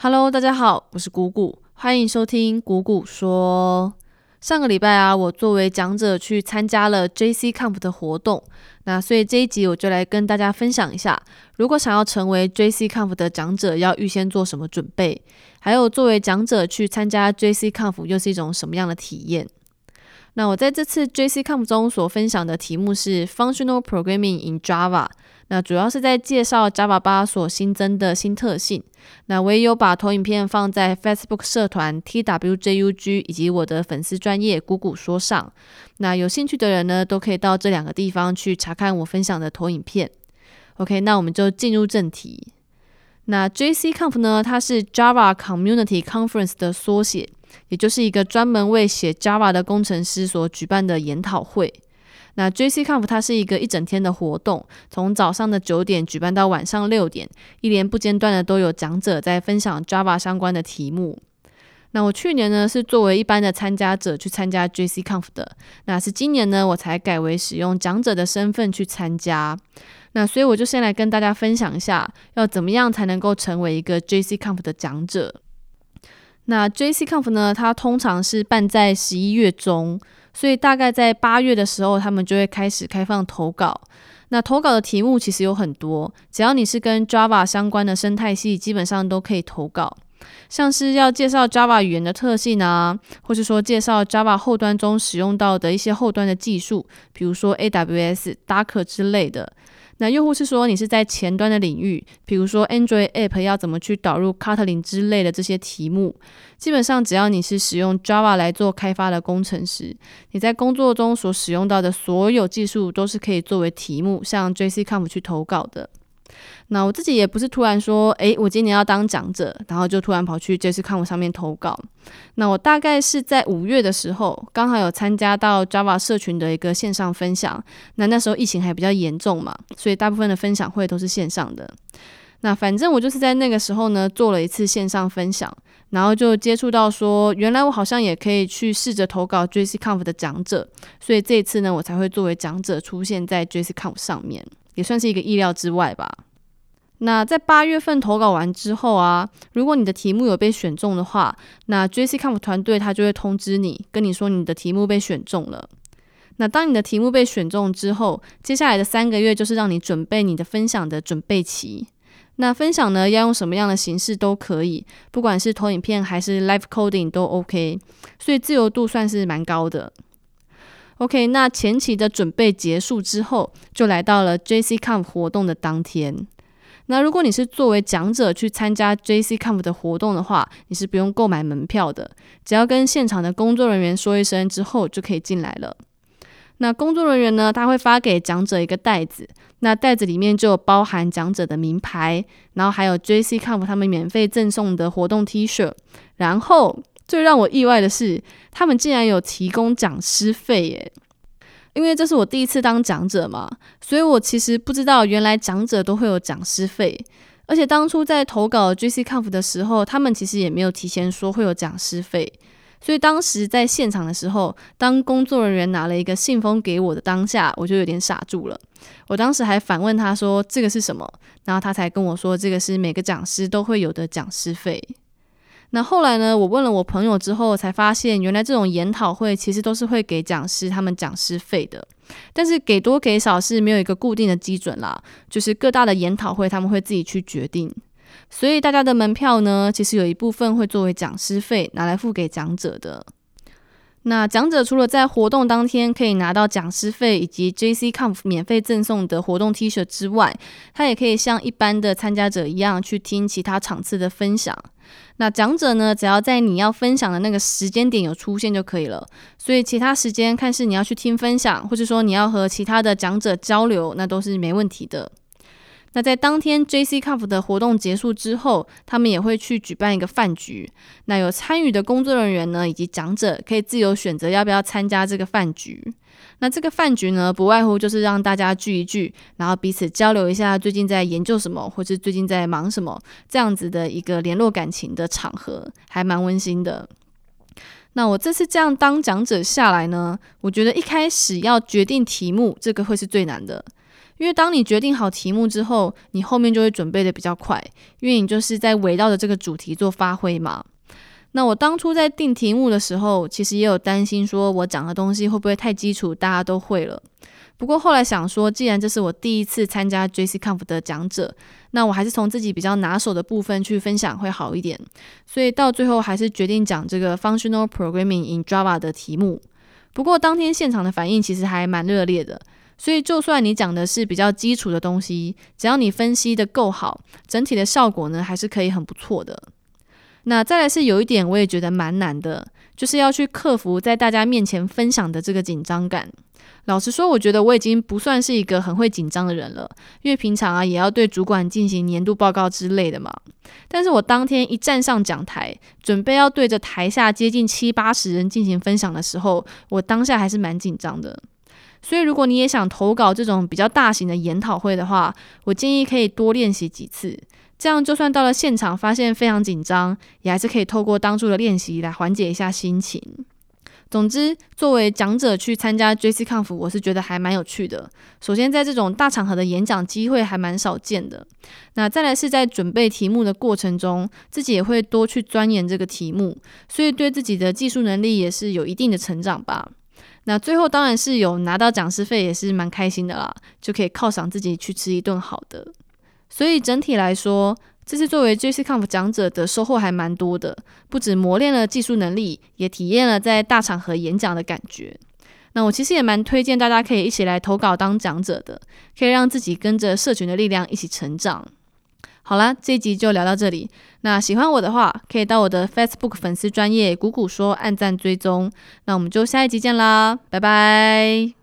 Hello，大家好，我是谷谷，欢迎收听谷谷说。上个礼拜啊，我作为讲者去参加了 JC Camp 的活动，那所以这一集我就来跟大家分享一下，如果想要成为 JC Camp 的讲者，要预先做什么准备，还有作为讲者去参加 JC Camp 又是一种什么样的体验。那我在这次 J C Comp 中所分享的题目是 Functional Programming in Java。那主要是在介绍 Java 八所新增的新特性。那我也有把投影片放在 Facebook 社团 TWJUG 以及我的粉丝专业谷谷说上。那有兴趣的人呢，都可以到这两个地方去查看我分享的投影片。OK，那我们就进入正题。那 JCConf 呢，它是 Java Community Conference 的缩写，也就是一个专门为写 Java 的工程师所举办的研讨会。那 JCConf 它是一个一整天的活动，从早上的九点举办到晚上六点，一连不间断的都有讲者在分享 Java 相关的题目。那我去年呢是作为一般的参加者去参加 JCConf 的，那是今年呢我才改为使用讲者的身份去参加。那所以我就先来跟大家分享一下，要怎么样才能够成为一个 JCConf 的讲者。那 JCConf 呢，它通常是办在十一月中。所以大概在八月的时候，他们就会开始开放投稿。那投稿的题目其实有很多，只要你是跟 Java 相关的生态系，基本上都可以投稿。像是要介绍 Java 语言的特性啊，或是说介绍 Java 后端中使用到的一些后端的技术，比如说 AWS、Docker 之类的。那用户是说，你是在前端的领域，比如说 Android App 要怎么去导入 Kotlin 之类的这些题目，基本上只要你是使用 Java 来做开发的工程师，你在工作中所使用到的所有技术都是可以作为题目向 JCConf 去投稿的。那我自己也不是突然说，诶，我今年要当讲者，然后就突然跑去 JCConf 上面投稿。那我大概是在五月的时候，刚好有参加到 Java 社群的一个线上分享。那那时候疫情还比较严重嘛，所以大部分的分享会都是线上的。那反正我就是在那个时候呢，做了一次线上分享，然后就接触到说，原来我好像也可以去试着投稿 JCConf 的讲者，所以这一次呢，我才会作为讲者出现在 JCConf 上面，也算是一个意料之外吧。那在八月份投稿完之后啊，如果你的题目有被选中的话，那 J.C.Comp 团队他就会通知你，跟你说你的题目被选中了。那当你的题目被选中之后，接下来的三个月就是让你准备你的分享的准备期。那分享呢，要用什么样的形式都可以，不管是投影片还是 live coding 都 OK，所以自由度算是蛮高的。OK，那前期的准备结束之后，就来到了 JCConf 活动的当天。那如果你是作为讲者去参加 JCConf 的活动的话，你是不用购买门票的，只要跟现场的工作人员说一声之后就可以进来了。那工作人员呢，他会发给讲者一个袋子，那袋子里面就包含讲者的名牌，然后还有 JCConf 他们免费赠送的活动 T 恤，然后最让我意外的是，他们竟然有提供讲师费耶！因为这是我第一次当讲者嘛，所以我其实不知道原来讲者都会有讲师费，而且当初在投稿 JCConf 的时候，他们其实也没有提前说会有讲师费，所以当时在现场的时候，当工作人员拿了一个信封给我的当下，我就有点傻住了。我当时还反问他说这个是什么，然后他才跟我说这个是每个讲师都会有的讲师费。那后来呢？我问了我朋友之后，才发现原来这种研讨会其实都是会给讲师他们讲师费的，但是给多给少是没有一个固定的基准啦，就是各大的研讨会他们会自己去决定。所以大家的门票呢，其实有一部分会作为讲师费拿来付给讲者的。那讲者除了在活动当天可以拿到讲师费以及 JCConf 免费赠送的活动 T 恤之外，他也可以像一般的参加者一样去听其他场次的分享。那讲者呢，只要在你要分享的那个时间点有出现就可以了。所以其他时间看是你要去听分享，或者说你要和其他的讲者交流，那都是没问题的。那在当天 JCConf 的活动结束之后，他们也会去举办一个饭局。那有参与的工作人员呢，以及讲者可以自由选择要不要参加这个饭局。那这个饭局呢，不外乎就是让大家聚一聚，然后彼此交流一下最近在研究什么，或是最近在忙什么，这样子的一个联络感情的场合，还蛮温馨的。那我这次这样当讲者下来呢，我觉得一开始要决定题目，这个会是最难的。因为当你决定好题目之后，你后面就会准备的比较快，因为你就是在围绕着这个主题做发挥嘛。那我当初在定题目的时候，其实也有担心，说我讲的东西会不会太基础，大家都会了。不过后来想说，既然这是我第一次参加 JCConf 的讲者，那我还是从自己比较拿手的部分去分享会好一点。所以到最后还是决定讲这个 Functional Programming in Java 的题目。不过当天现场的反应其实还蛮热烈的，所以就算你讲的是比较基础的东西，只要你分析的够好，整体的效果呢还是可以很不错的。那再来是有一点我也觉得蛮难的，就是要去克服在大家面前分享的这个紧张感。老实说，我觉得我已经不算是一个很会紧张的人了，因为平常啊也要对主管进行年度报告之类的嘛。但是我当天一站上讲台，准备要对着台下接近七八十人进行分享的时候，我当下还是蛮紧张的。所以如果你也想投稿这种比较大型的研讨会的话，我建议可以多练习几次，这样就算到了现场发现非常紧张，也还是可以透过当初的练习来缓解一下心情。总之，作为讲者去参加 JCConf，我是觉得还蛮有趣的。首先，在这种大场合的演讲机会还蛮少见的。那再来是在准备题目的过程中，自己也会多去钻研这个题目，所以对自己的技术能力也是有一定的成长吧。那最后当然是有拿到讲师费，也是蛮开心的啦，就可以犒赏自己去吃一顿好的。所以整体来说，这次作为 JCConf 讲者的收获还蛮多的，不止磨练了技术能力，也体验了在大场合演讲的感觉。那我其实也蛮推荐大家可以一起来投稿当讲者的，可以让自己跟着社群的力量一起成长。好了，这一集就聊到这里。那喜欢我的话，可以到我的 Facebook 粉丝专业“谷谷说”按赞追踪。那我们就下一集见啦，拜拜。